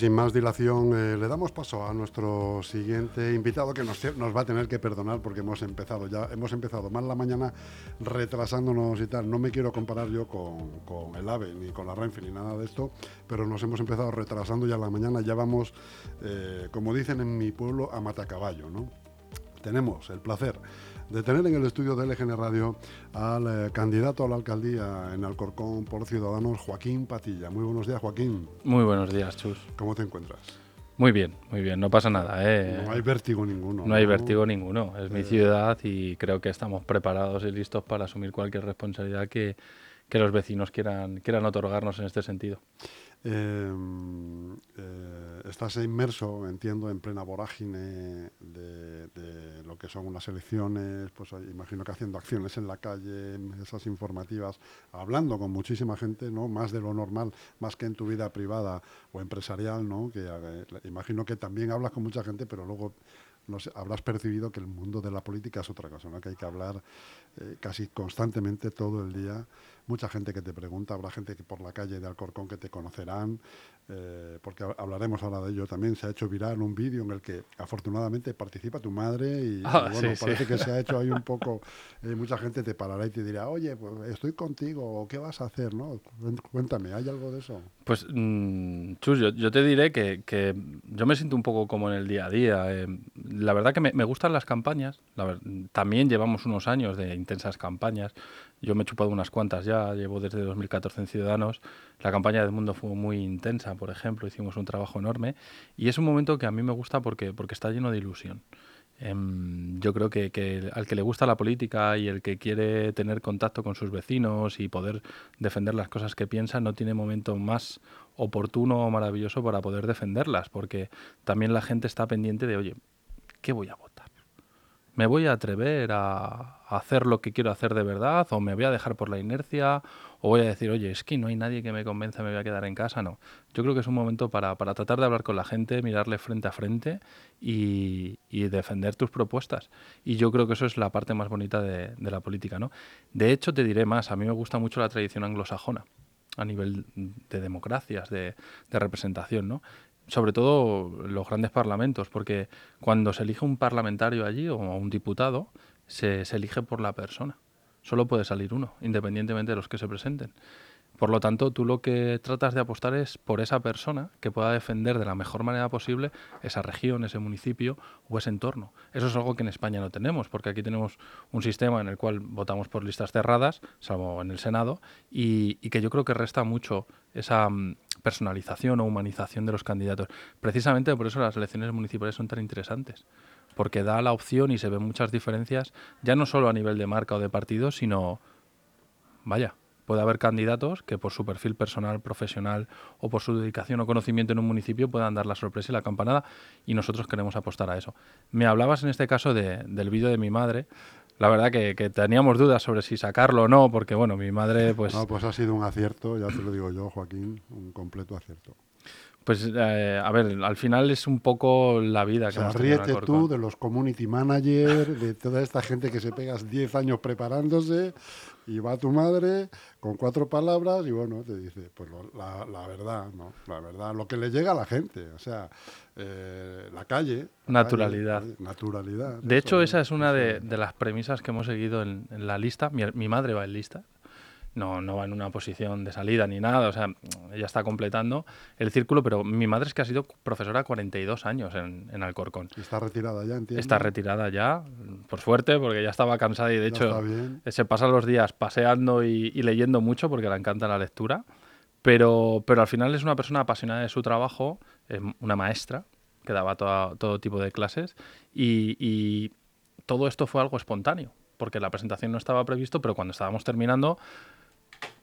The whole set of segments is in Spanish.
sin más dilación, eh, le damos paso a nuestro siguiente invitado que nos, nos, va a tener que perdonar porque hemos empezado ya, hemos empezado mal la mañana retrasándonos y tal. No me quiero comparar yo con, con, el AVE ni con la Renfe ni nada de esto, pero nos hemos empezado retrasando ya la mañana. Ya vamos, eh, como dicen en mi pueblo, a matacaballo, ¿no? Tenemos el placer de tener en el estudio de LGN Radio al eh, candidato a la alcaldía en Alcorcón por Ciudadanos, Joaquín Patilla. Muy buenos días, Joaquín. Muy buenos días, Chus. ¿Cómo te encuentras? Muy bien, muy bien, no pasa nada. ¿eh? No hay vértigo ninguno. No, hay vértigo ninguno, es mi eh. ciudad y creo que estamos preparados y listos para asumir cualquier responsabilidad que, que los vecinos quieran, quieran otorgarnos en este sentido. Em, eh, estás inmerso, entiendo, en plena vorágine de, lo que son unas elecciones, pues imagino que haciendo acciones en la calle, esas informativas, hablando con muchísima gente, ¿no? Más de lo normal, más que en tu vida privada o empresarial, ¿no? Que eh, imagino que también hablas con mucha gente, pero luego no habrás percibido que el mundo de la política es otra cosa, ¿no? Que hay que hablar eh, casi constantemente todo el día mucha gente que te pregunta, habrá gente que por la calle de Alcorcón que te conocerán, eh, porque hablaremos ahora de ello también. Se ha hecho viral un vídeo en el que afortunadamente participa tu madre y, ah, bueno, parece que se ha hecho ahí un poco. Eh, mucha gente te parará y te dirá, oye, pues estoy contigo, ¿qué vas a hacer? ¿no? Cuéntame, ¿hay algo de eso? Pues, mm, Chus, yo, te diré que, yo me siento un poco como en el día a día. Eh, la verdad que me, me, gustan las campañas. también llevamos unos años de intensas campañas. Yo me he chupado unas cuantas ya, llevo desde 2014 en Ciudadanos. La campaña del mundo fue muy intensa, por ejemplo, hicimos un trabajo enorme y es un momento que a mí me gusta porque, porque está lleno de ilusión. Em, yo creo que, al que le gusta la política y el que quiere tener contacto con sus vecinos y poder defender las cosas que piensa no tiene momento más oportuno o maravilloso para poder defenderlas, porque también la gente está pendiente de, oye, ¿qué voy a votar? ¿Me voy a atrever a, hacer lo que quiero hacer de verdad? ¿O me voy a dejar por la inercia? ¿O voy a decir, oye, es que no hay nadie que me convenza, me voy a quedar en casa? No. Yo creo que es un momento para, tratar de hablar con la gente, mirarle frente a frente y, defender tus propuestas. Y yo creo que eso es la parte más bonita de, la política. ¿no? De hecho, te diré más, a mí me gusta mucho la tradición anglosajona a nivel de democracias, de, de representación, ¿no? Sobre todo los grandes parlamentos, porque cuando se elige un parlamentario allí o un diputado, se, se, elige por la persona. Solo puede salir uno, independientemente de los que se presenten. Por lo tanto, tú lo que tratas de apostar es por esa persona que pueda defender de la mejor manera posible esa región, ese municipio o ese entorno. Eso es algo que en España no tenemos, porque aquí tenemos un sistema en el cual votamos por listas cerradas, salvo en el Senado, y, y que yo creo que resta mucho esa mm, personalización o humanización de los candidatos. Precisamente por eso las elecciones municipales son tan interesantes, porque da la opción y se ven muchas diferencias, ya no solo a nivel de marca o de partido, sino, vaya, puede haber candidatos que por su perfil personal, profesional o por su dedicación o conocimiento en un municipio puedan dar la sorpresa y la campanada y nosotros queremos apostar a eso. Me hablabas en este caso del vídeo de mi madre la verdad que, teníamos dudas sobre si sacarlo o no, porque bueno, mi madre pues... No, pues ha sido un acierto, ya te lo digo yo, Joaquín, un completo acierto. Pues eh, a ver, al final es un poco la vida que o sea, ríete tú de los community managers, de toda esta gente que se pegas 10 años preparándose y va tu madre con cuatro palabras y bueno, te dice, pues la, verdad, ¿no? La verdad, lo que le llega a la gente, o sea, eh, la calle. Naturalidad. naturalidad. De hecho, esa es una de, las premisas que hemos seguido en, la lista. Mi, mi madre va en lista no, no va en una posición de salida ni nada, o sea, ella está completando el círculo, pero mi madre es que ha sido profesora 42 años en, en Alcorcón. está retirada ya, entiendo. Está retirada ya, por suerte, porque ya estaba cansada y de hecho se pasa los días paseando y, leyendo mucho porque le encanta la lectura, pero, pero al final es una persona apasionada de su trabajo, una maestra que daba todo tipo de clases y, y todo esto fue algo espontáneo porque la presentación no estaba previsto, pero cuando estábamos terminando,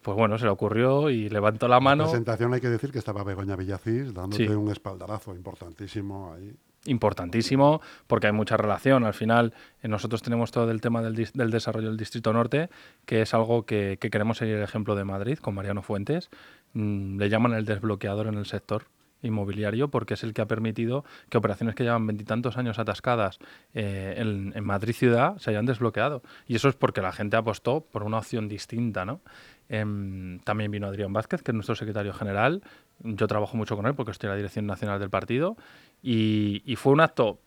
pues bueno, se le ocurrió y levantó la mano. En la presentación hay que decir que estaba Begoña Villacís dándote un espaldarazo importantísimo ahí. Importantísimo, porque hay mucha relación. Al final, eh, nosotros tenemos todo el tema del, desarrollo del Distrito Norte, que es algo que, queremos seguir el ejemplo de Madrid, con Mariano Fuentes. Mm, le llaman el desbloqueador en el sector inmobiliario porque es el que ha permitido que operaciones que llevan veintitantos años atascadas eh, en, Madrid ciudad se hayan desbloqueado. Y eso es porque la gente apostó por una opción distinta, ¿no? Em, también vino Adrián Vázquez, que es nuestro secretario general, Yo trabajo mucho con él porque estoy en la dirección nacional del partido y, y fue un acto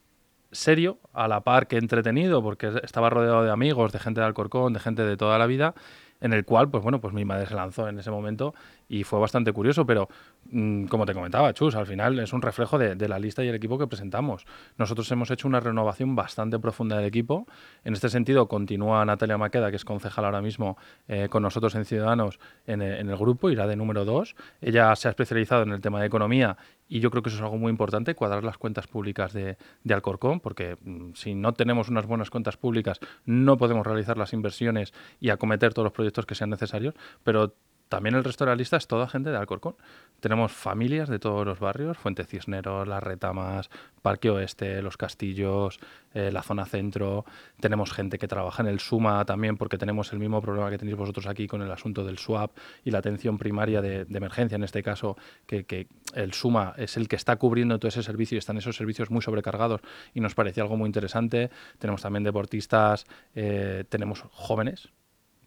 serio, a la par que entretenido, porque estaba rodeado de amigos, de gente de Alcorcón, de gente de toda la vida, en el cual, pues bueno, pues mi madre se lanzó en ese momento y fue bastante curioso, pero mm, como te comentaba, Chus, al final es un reflejo de, la lista y el equipo que presentamos. Nosotros hemos hecho una renovación bastante profunda del equipo. En este sentido, continúa Natalia Maqueda, que es concejal ahora mismo eh, con nosotros en Ciudadanos en, el grupo, irá de número dos. Ella se ha especializado en el tema de economía y yo creo que eso es algo muy importante, cuadrar las cuentas públicas de, Alcorcón, porque mm, si no tenemos unas buenas cuentas públicas, no podemos realizar las inversiones y acometer todos los proyectos que sean necesarios, pero también el resto de la lista es toda gente de Alcorcón. Tenemos familias de todos los barrios, Fuente Cisneros, Las Retamas, Parque Oeste, Los Castillos, eh, la zona centro. Tenemos gente que trabaja en el SUMA también, porque tenemos el mismo problema que tenéis vosotros aquí con el asunto del SWAP y la atención primaria de, emergencia, en este caso, que, el SUMA es el que está cubriendo todo ese servicio y están esos servicios muy sobrecargados y nos parecía algo muy interesante. Tenemos también deportistas, eh, tenemos jóvenes,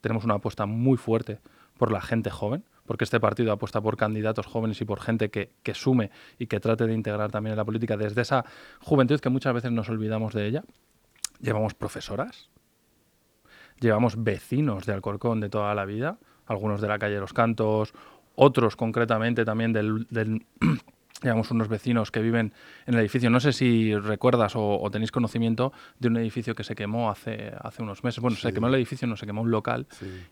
tenemos una apuesta muy fuerte por la gente joven, porque este partido apuesta por candidatos jóvenes y por gente que, sume y que trate de integrar también en la política desde esa juventud que muchas veces nos olvidamos de ella. Llevamos profesoras, llevamos vecinos de Alcorcón de toda la vida, algunos de la calle Los Cantos, otros concretamente también del digamos, unos vecinos que viven en el edificio. No sé si recuerdas o, tenéis conocimiento de un edificio que se quemó hace, hace unos meses. Bueno, se quemó el edificio, no se quemó un local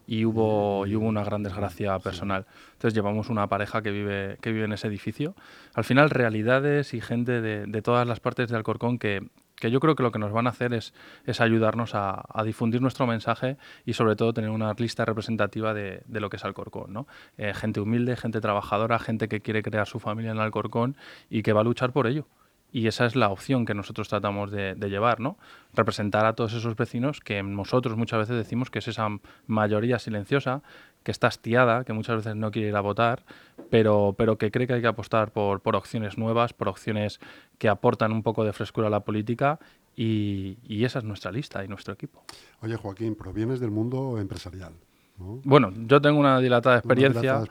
y, hubo, y hubo una gran desgracia personal. Entonces llevamos una pareja que vive, que vive en ese edificio. Al final, realidades y gente de, de todas las partes de Alcorcón que, que yo creo que lo que nos van a hacer es, es ayudarnos a, difundir nuestro mensaje y sobre todo tener una lista representativa de, lo que es Alcorcón. ¿no? Eh, gente humilde, gente trabajadora, gente que quiere crear su familia en Alcorcón y que va a luchar por ello. Y esa es la opción que nosotros tratamos de, llevar, ¿no? Representar a todos esos vecinos que nosotros muchas veces decimos que es esa mayoría silenciosa, que está hastiada, que muchas veces no quiere ir a votar, pero, pero que cree que hay que apostar por, por opciones nuevas, por opciones que aportan un poco de frescura a la política y, y esa es nuestra lista y nuestro equipo. Oye, Joaquín, provienes del mundo empresarial. Bueno, yo tengo una dilatada experiencia.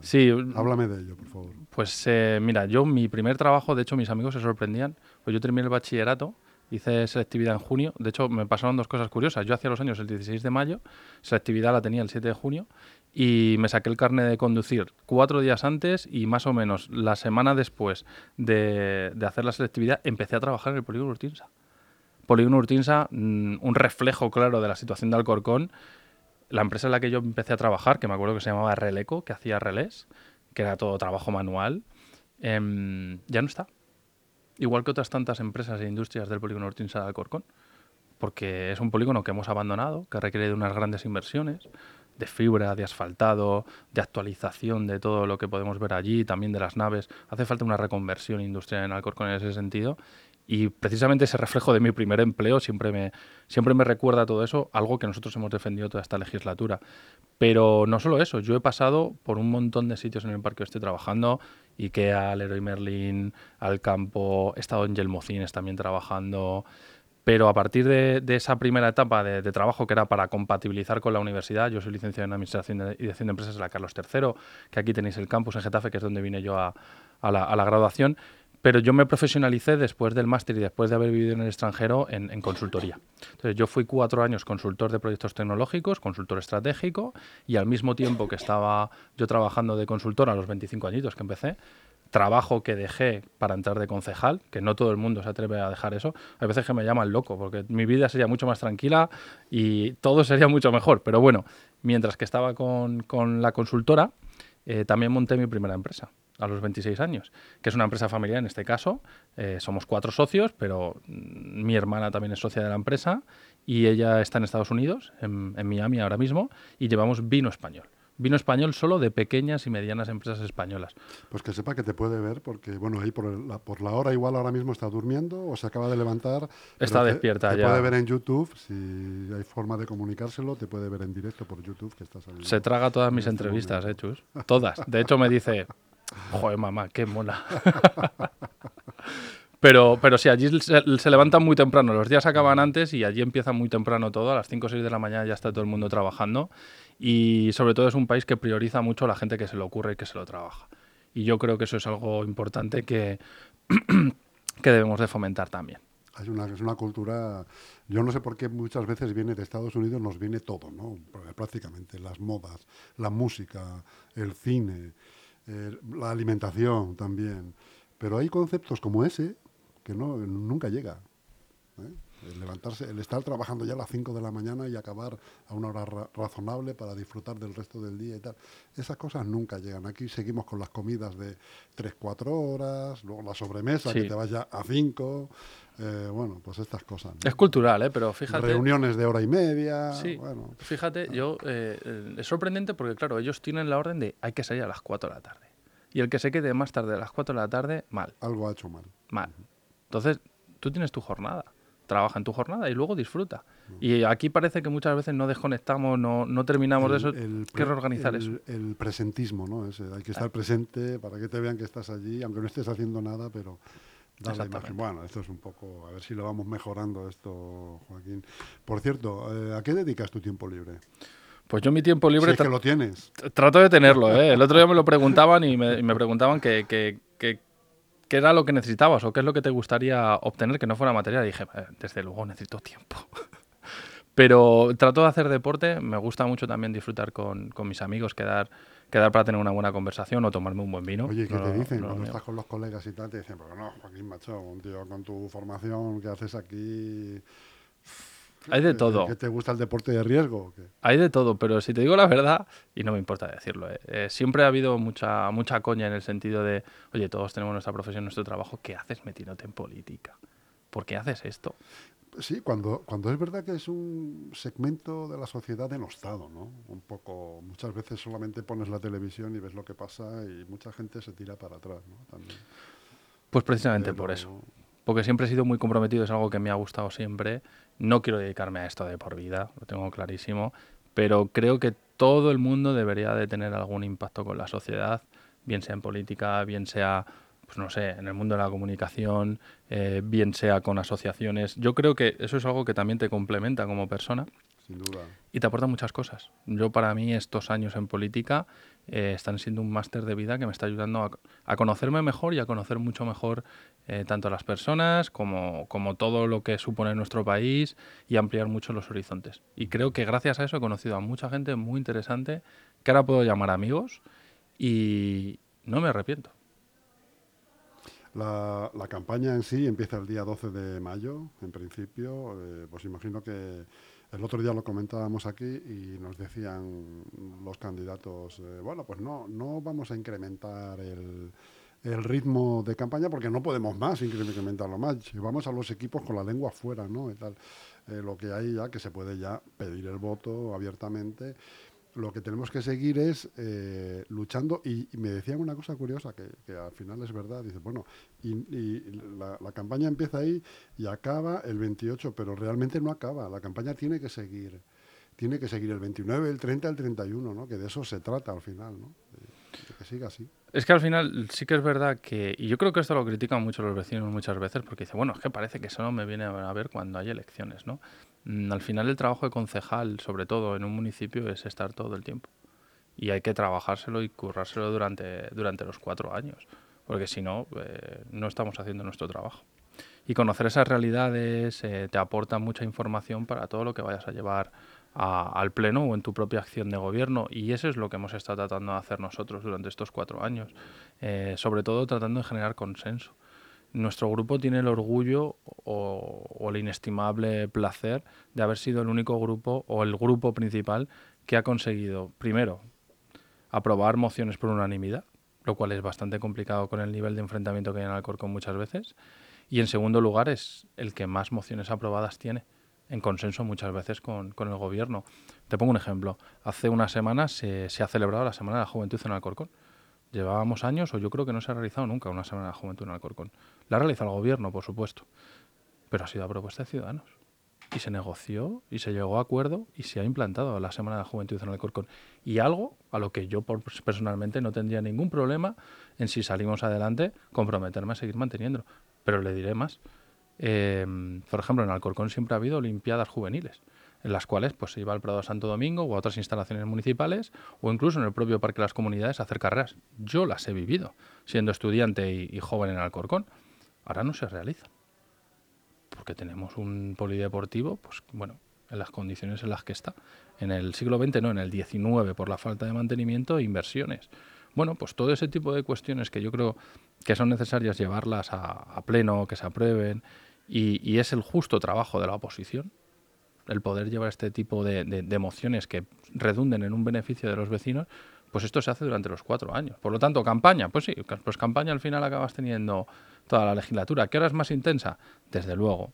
Sí. Háblame de ello, por favor. Pues eh, mira, yo mi primer trabajo, de hecho mis amigos se sorprendían, pues yo terminé el bachillerato, hice selectividad en junio, de hecho me pasaron dos cosas curiosas, yo hacía los años el 16 de mayo, selectividad la tenía el 7 de junio y me saqué el carnet de conducir cuatro días antes y más o menos la semana después de, de hacer la selectividad empecé a trabajar en el polígono Urtinsa. Polígono Urtinsa, mm, un reflejo claro de la situación de Alcorcón, la empresa en la que yo empecé a trabajar, que me acuerdo que se llamaba Releco, que hacía relés, que era todo trabajo manual, em, ya no está. Igual que otras tantas empresas e industrias del polígono Ortinsa de Alcorcón, porque es un polígono que hemos abandonado, que requiere de unas grandes inversiones, de fibra, de asfaltado, de actualización de todo lo que podemos ver allí, también de las naves. Hace falta una reconversión industrial en Alcorcón en ese sentido y precisamente ese reflejo de mi primer empleo siempre me, siempre me recuerda todo eso, algo que nosotros hemos defendido toda esta legislatura. Pero no solo eso, yo he pasado por un montón de sitios en el parque que estoy trabajando, IKEA, Leroy Merlin, al campo, he estado en Yelmocines también trabajando, pero a partir de, esa primera etapa de, trabajo que era para compatibilizar con la universidad, yo soy licenciado en Administración y Dirección de Empresas de la Carlos III, que aquí tenéis el campus en Getafe, que es donde vine yo a, la, a la graduación, pero yo me profesionalicé después del máster y después de haber vivido en el extranjero en, consultoría. Entonces yo fui cuatro años consultor de proyectos tecnológicos, consultor estratégico, y al mismo tiempo que estaba yo trabajando de consultor a los 25 añitos que empecé, trabajo que dejé para entrar de concejal, que no todo el mundo se atreve a dejar eso. Hay veces que me llaman loco, porque mi vida sería mucho más tranquila y todo sería mucho mejor. Pero bueno, mientras que estaba con, la consultora, eh, también monté mi primera empresa a los 26 años, que es una empresa familiar en este caso. Eh, somos cuatro socios, pero mm, mi hermana también es socia de la empresa y ella está en Estados Unidos, en, Miami ahora mismo, y llevamos vino español. Vino español solo de pequeñas y medianas empresas españolas. Pues que sepa que te puede ver, porque bueno, ahí por, la, por la hora igual ahora mismo está durmiendo o se acaba de levantar. Está despierta te, ya. Te puede ver en YouTube, si hay forma de comunicárselo, te puede ver en directo por YouTube que estás Se traga todas mis este entrevistas, hechos. ¿eh, Todas. De hecho me dice, Joder, mamá, qué mola. pero, pero sí, allí se, levantan muy temprano. Los días acaban antes y allí empieza muy temprano todo. A las 5 o 6 de la mañana ya está todo el mundo trabajando. Y sobre todo es un país que prioriza mucho a la gente que se lo ocurre y que se lo trabaja. Y yo creo que eso es algo importante que, que debemos de fomentar también. Hay una, es una cultura, yo no sé por qué muchas veces viene de Estados Unidos, nos viene todo, ¿no? Prácticamente, las modas, la música, el cine, la alimentación también. Pero hay conceptos como ese que no, nunca llega. ¿eh? El levantarse, el estar trabajando ya a las 5 de la mañana y acabar a una hora razonable para disfrutar del resto del día y tal. Esas cosas nunca llegan. Aquí seguimos con las comidas de 3, 4 horas, luego la sobremesa que te vaya a 5. Eh, bueno, pues estas cosas. Es cultural, ¿eh? pero fíjate. Reuniones de hora y media. Sí, bueno. Fíjate, yo. Eh, es sorprendente porque, claro, ellos tienen la orden de hay que salir a las 4 de la tarde. Y el que se quede más tarde a las 4 de la tarde, mal. Algo ha hecho mal. Mal. Entonces, tú tienes tu jornada trabaja en tu jornada y luego disfruta. Y aquí parece que muchas veces no desconectamos, no, no terminamos de eso. El, que reorganizar eso. El presentismo, ¿no? hay que estar presente para que te vean que estás allí, aunque no estés haciendo nada, pero dar la imagen. Bueno, esto es un poco, a ver si lo vamos mejorando esto, Joaquín. Por cierto, eh, ¿a qué dedicas tu tiempo libre? Pues yo mi tiempo libre... Si que lo tienes. Trato de tenerlo, ¿eh? El otro día me lo preguntaban y me, me preguntaban que, que, que qué era lo que necesitabas o qué es lo que te gustaría obtener que no fuera material. Y dije, eh, desde luego necesito tiempo. Pero trato de hacer deporte, me gusta mucho también disfrutar con, con, mis amigos, quedar, quedar para tener una buena conversación o tomarme un buen vino. Oye, ¿qué te dicen cuando estás con los colegas y tal? Te dicen, pero no, Joaquín Macho, un tío con tu formación que haces aquí hay de todo. ¿Que te gusta el deporte de riesgo? Hay de todo, pero si te digo la verdad, y no me importa decirlo, ¿eh? Eh, siempre ha habido mucha, mucha coña en el sentido de, oye, todos tenemos nuestra profesión, nuestro trabajo, ¿qué haces metiéndote en política? ¿Por qué haces esto? Sí, cuando, cuando es verdad que es un segmento de la sociedad denostado, ¿no? Un poco, muchas veces solamente pones la televisión y ves lo que pasa y mucha gente se tira para atrás, ¿no? También. Pues precisamente por eso. Porque siempre he sido muy comprometido, es algo que me ha gustado siempre no quiero dedicarme a esto de por vida, lo tengo clarísimo, pero creo que todo el mundo debería de tener algún impacto con la sociedad, bien sea en política, bien sea, pues no sé, en el mundo de la comunicación, eh, bien sea con asociaciones. Yo creo que eso es algo que también te complementa como persona. Sin duda. Y te aporta muchas cosas. Yo para mí estos años en política eh, están siendo un máster de vida que me está ayudando a, conocerme mejor y a conocer mucho mejor eh, tanto las personas como, como todo lo que supone nuestro país y ampliar mucho los horizontes. Y creo que gracias a eso he conocido a mucha gente muy interesante que ahora puedo llamar amigos y no me arrepiento. La, campaña en sí empieza el día 12 de mayo, en principio. Eh, pues imagino que el otro día lo comentábamos aquí y nos decían los candidatos, eh, bueno, pues no, no vamos a incrementar el, ritmo de campaña porque no podemos más incrementarlo más. Vamos a los equipos con la lengua fuera, ¿no? Y tal. Eh, lo que hay ya, que se puede ya pedir el voto abiertamente lo que tenemos que seguir es eh, luchando. Y, me decían una cosa curiosa, que, al final es verdad. Dice, bueno, y, la, campaña empieza ahí y acaba el 28, pero realmente no acaba. La campaña tiene que seguir. Tiene que seguir el 29, el 30, el 31, ¿no? Que de eso se trata al final, ¿no? Es que al final sí que es verdad que, y yo creo que esto lo critican mucho los vecinos muchas veces, porque dice, bueno, es que parece que eso no me viene a ver cuando hay elecciones, ¿no? Mm, al final el trabajo de concejal, sobre todo en un municipio, es estar todo el tiempo. Y hay que trabajárselo y currárselo durante, durante los cuatro años, porque si no, eh, no estamos haciendo nuestro trabajo. Y conocer esas realidades eh, te aporta mucha información para todo lo que vayas a llevar al Pleno o en tu propia acción de gobierno. Y eso es lo que hemos estado tratando de hacer nosotros durante estos cuatro años, eh, sobre todo tratando de generar consenso. Nuestro grupo tiene el orgullo o, el inestimable placer de haber sido el único grupo o el grupo principal que ha conseguido, primero, aprobar mociones por unanimidad, lo cual es bastante complicado con el nivel de enfrentamiento que hay en Alcorcón muchas veces. Y en segundo lugar, es el que más mociones aprobadas tiene en consenso muchas veces con, el gobierno. Te pongo un ejemplo. Hace unas semanas se, ha celebrado la Semana de la Juventud en Alcorcón. Llevábamos años, o yo creo que no se ha realizado nunca una Semana de la Juventud en Alcorcón. La ha realizado el gobierno, por supuesto, pero ha sido a propuesta de ciudadanos. Y se negoció y se llegó a acuerdo y se ha implantado la Semana de la Juventud en Alcorcón. Y algo a lo que yo personalmente no tendría ningún problema en si salimos adelante comprometerme a seguir manteniendo. Pero le diré más. Em, por ejemplo, en Alcorcón siempre ha habido Olimpiadas juveniles. en las cuales pues, se iba al Prado de Santo Domingo o a otras instalaciones municipales o incluso en el propio Parque de las Comunidades a hacer carreras. Yo las he vivido siendo estudiante y, joven en Alcorcón. Ahora no se realiza. Porque tenemos un polideportivo, pues bueno, en las condiciones en las que está. En el siglo XX, no, en el XIX, por la falta de mantenimiento e inversiones. Bueno, pues todo ese tipo de cuestiones que yo creo que son necesarias llevarlas a, pleno, que se aprueben, y, es el justo trabajo de la oposición, el poder llevar este tipo de, de, emociones que redunden en un beneficio de los vecinos, pues esto se hace durante los cuatro años. Por lo tanto, campaña, pues sí, pues campaña al final acabas teniendo toda la legislatura. ¿Qué hora es más intensa? Desde luego,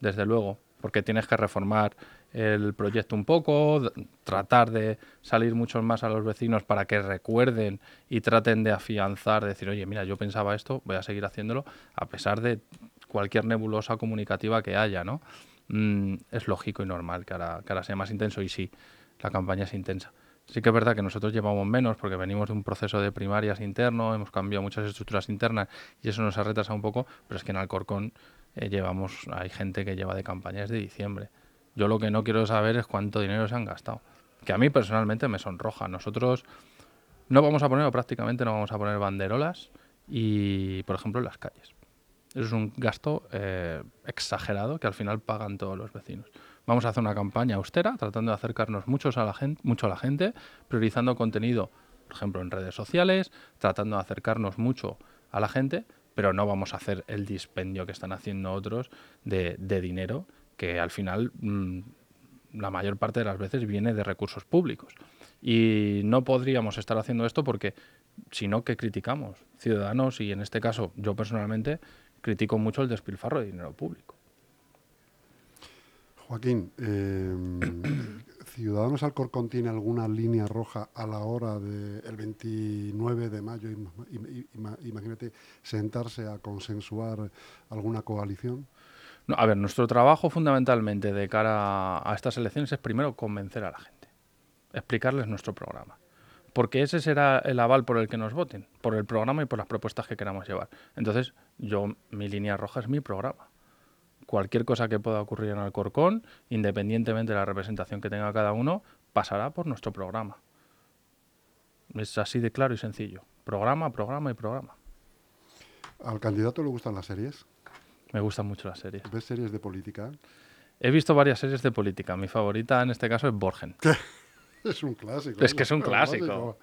desde luego, porque tienes que reformar el proyecto un poco, tratar de salir mucho más a los vecinos para que recuerden y traten de afianzar, decir, oye, mira, yo pensaba esto, voy a seguir haciéndolo, a pesar de cualquier nebulosa comunicativa que haya, ¿no? Mm, es lógico y normal que ahora, que ahora sea más intenso y sí, la campaña es intensa. Sí que es verdad que nosotros llevamos menos porque venimos de un proceso de primarias interno, hemos cambiado muchas estructuras internas y eso nos ha retrasado un poco, pero es que en Alcorcón eh, llevamos, hay gente que lleva de campañas de diciembre. Yo lo que no quiero saber es cuánto dinero se han gastado. Que a mí personalmente me sonroja. Nosotros no vamos a poner, o prácticamente no vamos a poner banderolas y, por ejemplo, en las calles. Eso es un gasto eh, exagerado que al final pagan todos los vecinos. Vamos a hacer una campaña austera, tratando de acercarnos muchos a la gente, mucho a la gente, priorizando contenido, por ejemplo, en redes sociales, tratando de acercarnos mucho a la gente, pero no vamos a hacer el dispendio que están haciendo otros de, de dinero que al final mm, la mayor parte de las veces viene de recursos públicos. Y no podríamos estar haciendo esto porque, si no, ¿qué criticamos? Ciudadanos, y en este caso yo personalmente critico mucho el despilfarro de dinero público. Joaquín, eh, ¿Ciudadanos Alcorcón tiene alguna línea roja a la hora del 29 de mayo, imagínate, sentarse a consensuar alguna coalición? A ver, nuestro trabajo fundamentalmente de cara a estas elecciones es primero convencer a la gente, explicarles nuestro programa. Porque ese será el aval por el que nos voten, por el programa y por las propuestas que queramos llevar. Entonces, yo, mi línea roja es mi programa. Cualquier cosa que pueda ocurrir en Alcorcón, independientemente de la representación que tenga cada uno, pasará por nuestro programa. Es así de claro y sencillo. Programa, programa y programa. ¿Al candidato le gustan las series? Me gustan mucho las series. ¿Ves series de política? He visto varias series de política. Mi favorita en este caso es Borgen. Es un clásico. Es que es un clásico.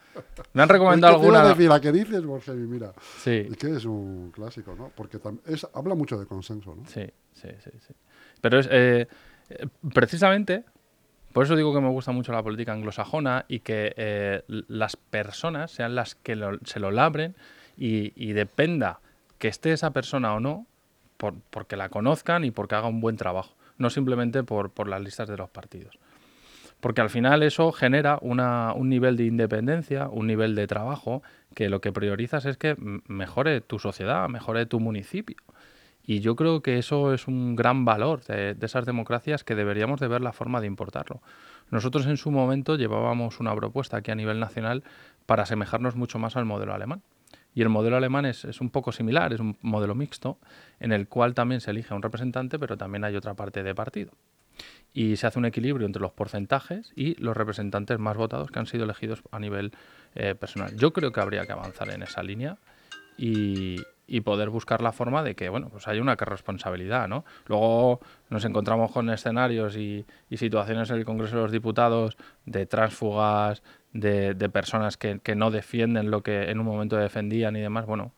Me han recomendado alguna. Decir, la que dices, Borgen, mira. Sí. Es que es un clásico, ¿no? Porque es, habla mucho de consenso, ¿no? Sí, sí, sí. sí. Pero es eh, precisamente por eso digo que me gusta mucho la política anglosajona y que eh, las personas sean las que se lo labren y, y, dependa que esté esa persona o no, por, porque la conozcan y porque haga un buen trabajo, no simplemente por, por las listas de los partidos. Porque al final eso genera una, un nivel de independencia, un nivel de trabajo, que lo que priorizas es que mejore tu sociedad, mejore tu municipio. Y yo creo que eso es un gran valor de, esas democracias que deberíamos de ver la forma de importarlo. Nosotros en su momento llevábamos una propuesta aquí a nivel nacional para asemejarnos mucho más al modelo alemán. Y el modelo alemán es, un poco similar, es un modelo mixto, en el cual también se elige a un representante, pero también hay otra parte de partido. Y se hace un equilibrio entre los porcentajes y los representantes más votados que han sido elegidos a nivel eh, personal. Yo creo que habría que avanzar en esa línea y, poder buscar la forma de que bueno pues haya una responsabilidad no luego nos encontramos con escenarios y, y, situaciones en el Congreso de los Diputados de tránsfugas de, personas que, no defienden lo que en un momento defendían y demás, bueno,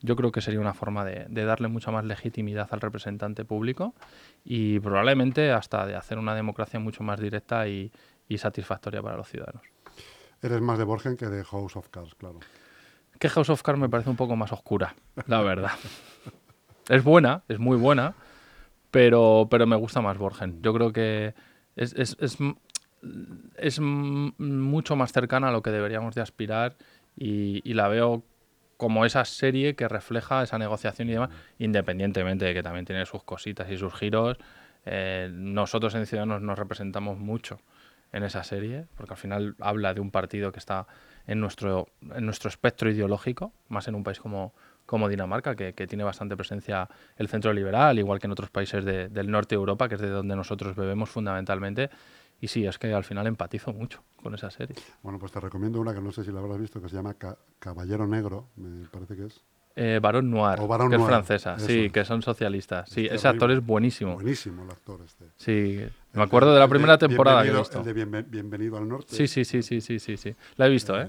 yo creo que sería una forma de, darle mucha más legitimidad al representante público y probablemente hasta de hacer una democracia mucho más directa y, satisfactoria para los ciudadanos. Eres más de Borgen que de House of Cards, claro. Que House of Cards me parece un poco más oscura, la verdad. es buena, es muy buena, pero, pero me gusta más Borgen. Yo creo que es, es, es mucho más cercana a lo que deberíamos de aspirar y, la veo como esa serie que refleja esa negociación y demás, independientemente de que también tiene sus cositas y sus giros. Eh, nosotros en Ciudadanos nos representamos mucho en esa serie, porque al final habla de un partido que está en nuestro, en nuestro espectro ideológico, más en un país como, como Dinamarca, que, que, tiene bastante presencia el centro liberal, igual que en otros países de, del norte de Europa, que es de donde nosotros bebemos fundamentalmente. Y sí, es que al final empatizo mucho con esa serie. Bueno, pues te recomiendo una que no sé si la habrás visto, que se llama Ca Caballero Negro, me parece que es. Eh, Barón Noir, O Barón que Noir, es francesa, eso sí, que son socialistas. Sí, Es ese actor es buenísimo. Buenísimo el actor este. Sí, me acuerdo de la primera temporada que he visto. El de Bienve- Bienvenido al Norte. Sí, sí, sí, sí, sí, sí, sí. La he visto, ¿eh?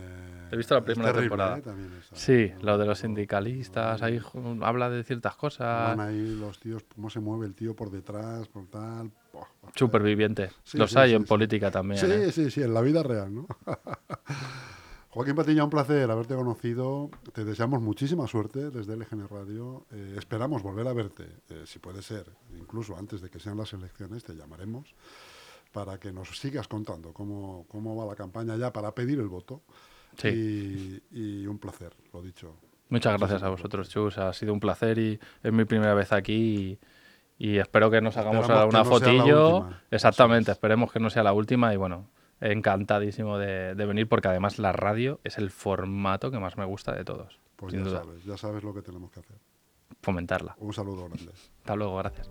He visto la primera terrible, temporada. ¿eh? También esa. Sí, No, lo de los sindicalistas, ahí habla de ciertas cosas. Van ahí los tíos, cómo se mueve el tío por detrás, por tal. Superviviente. Sí, Los sí, hay sí, en sí. política también. Sí, ¿eh? sí, sí, en la vida real, ¿no? Joaquín Patiña, un placer haberte conocido. Te deseamos muchísima suerte desde LGN Radio. Eh, esperamos volver a verte, eh, si puede ser, incluso antes de que sean las elecciones, te llamaremos para que nos sigas contando cómo, cómo va la campaña ya para pedir el voto. Sí. Y, y un placer, lo dicho. Muchas gracias a vosotros, Chus. Ha sido un placer y es mi primera vez aquí. Y, y espero que nos hagamos Esperamos una no fotillo. Exactamente, esperemos que no sea la última. Y bueno, encantadísimo de, de venir porque además la radio es el formato que más me gusta de todos. Pues sin ya duda. sabes, ya sabes lo que tenemos que hacer. Fomentarla. Un saludo grande. Hasta luego, gracias.